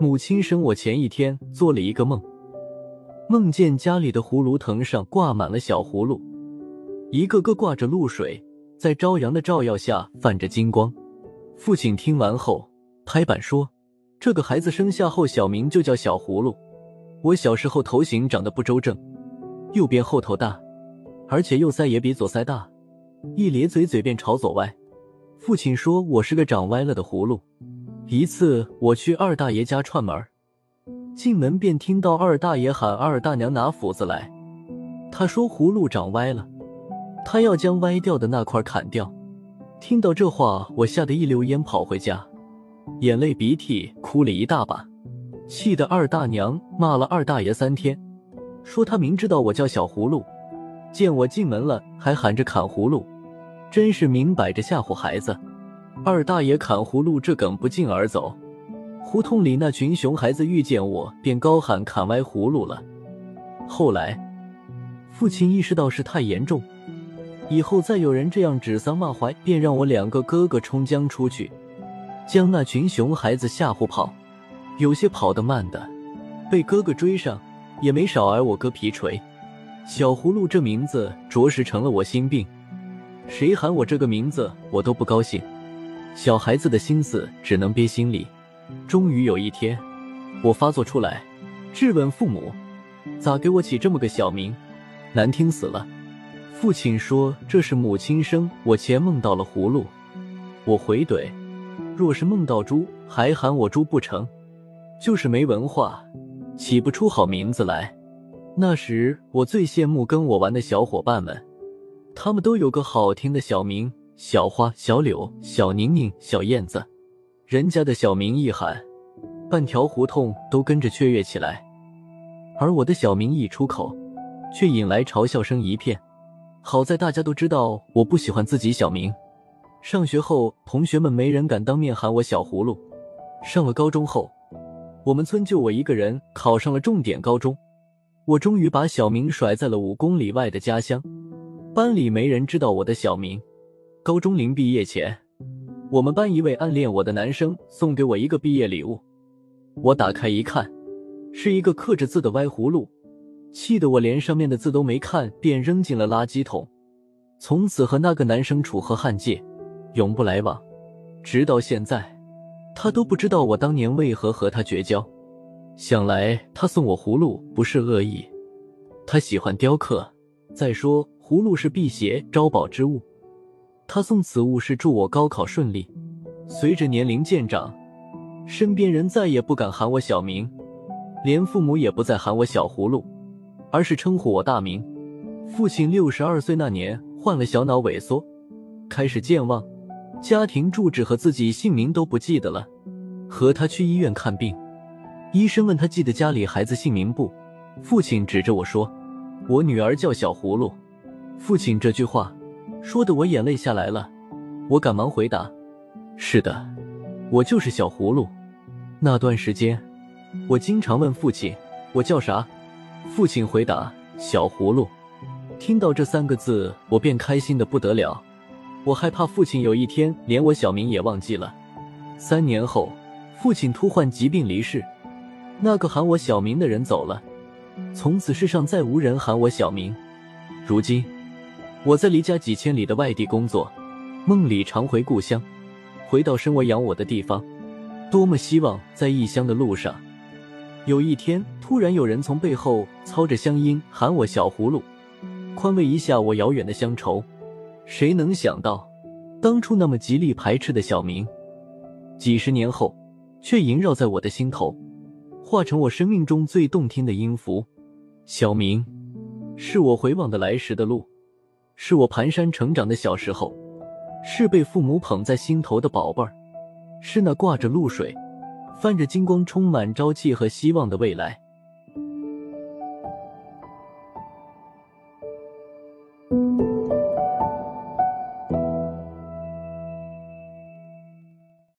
母亲生我前一天做了一个梦，梦见家里的葫芦藤上挂满了小葫芦，一个个挂着露水，在朝阳的照耀下泛着金光。父亲听完后拍板说：“这个孩子生下后小名就叫小葫芦。”我小时候头型长得不周正，右边后头大，而且右腮也比左腮大，一咧嘴嘴便朝左歪。父亲说我是个长歪了的葫芦。一次我去二大爷家串门，进门便听到二大爷喊二大娘拿斧子来。他说葫芦长歪了，他要将歪掉的那块砍掉。听到这话，我吓得一溜烟跑回家，眼泪鼻涕哭了一大把。气得二大娘骂了二大爷三天，说他明知道我叫小葫芦，见我进门了还喊着砍葫芦，真是明摆着吓唬孩子。二大爷砍葫芦这梗不胫而走，胡同里那群熊孩子遇见我便高喊砍歪葫芦了。后来，父亲意识到事态严重，以后再有人这样指桑骂槐，便让我两个哥哥冲将出去，将那群熊孩子吓唬跑。有些跑得慢的，被哥哥追上，也没少挨我哥皮锤。小葫芦这名字着实成了我心病，谁喊我这个名字，我都不高兴。小孩子的心思只能憋心里。终于有一天，我发作出来，质问父母：“咋给我起这么个小名？难听死了！”父亲说：“这是母亲生我前梦到了葫芦。”我回怼：“若是梦到猪，还喊我猪不成？”就是没文化，起不出好名字来。那时我最羡慕跟我玩的小伙伴们，他们都有个好听的小名：小花、小柳、小宁宁、小燕子。人家的小名一喊，半条胡同都跟着雀跃起来；而我的小名一出口，却引来嘲笑声一片。好在大家都知道我不喜欢自己小名。上学后，同学们没人敢当面喊我小葫芦。上了高中后。我们村就我一个人考上了重点高中，我终于把小名甩在了五公里外的家乡。班里没人知道我的小名。高中临毕业前，我们班一位暗恋我的男生送给我一个毕业礼物，我打开一看，是一个刻着字的歪葫芦，气得我连上面的字都没看，便扔进了垃圾桶。从此和那个男生楚河汉界，永不来往，直到现在。他都不知道我当年为何和他绝交，想来他送我葫芦不是恶意，他喜欢雕刻。再说葫芦是辟邪招宝之物，他送此物是祝我高考顺利。随着年龄渐长，身边人再也不敢喊我小名，连父母也不再喊我小葫芦，而是称呼我大名。父亲六十二岁那年患了小脑萎缩，开始健忘。家庭住址和自己姓名都不记得了，和他去医院看病，医生问他记得家里孩子姓名不？父亲指着我说：“我女儿叫小葫芦。”父亲这句话说的我眼泪下来了，我赶忙回答：“是的，我就是小葫芦。”那段时间，我经常问父亲：“我叫啥？”父亲回答：“小葫芦。”听到这三个字，我便开心的不得了。我害怕父亲有一天连我小名也忘记了。三年后，父亲突患疾病离世，那个喊我小名的人走了，从此世上再无人喊我小名。如今，我在离家几千里的外地工作，梦里常回故乡，回到生我养我的地方，多么希望在异乡的路上，有一天突然有人从背后操着乡音喊我小葫芦，宽慰一下我遥远的乡愁。谁能想到，当初那么极力排斥的小明，几十年后却萦绕在我的心头，化成我生命中最动听的音符。小明，是我回望的来时的路，是我蹒跚成长的小时候是被父母捧在心头的宝贝儿是那挂着露水泛着金光充满朝气和希望的未来。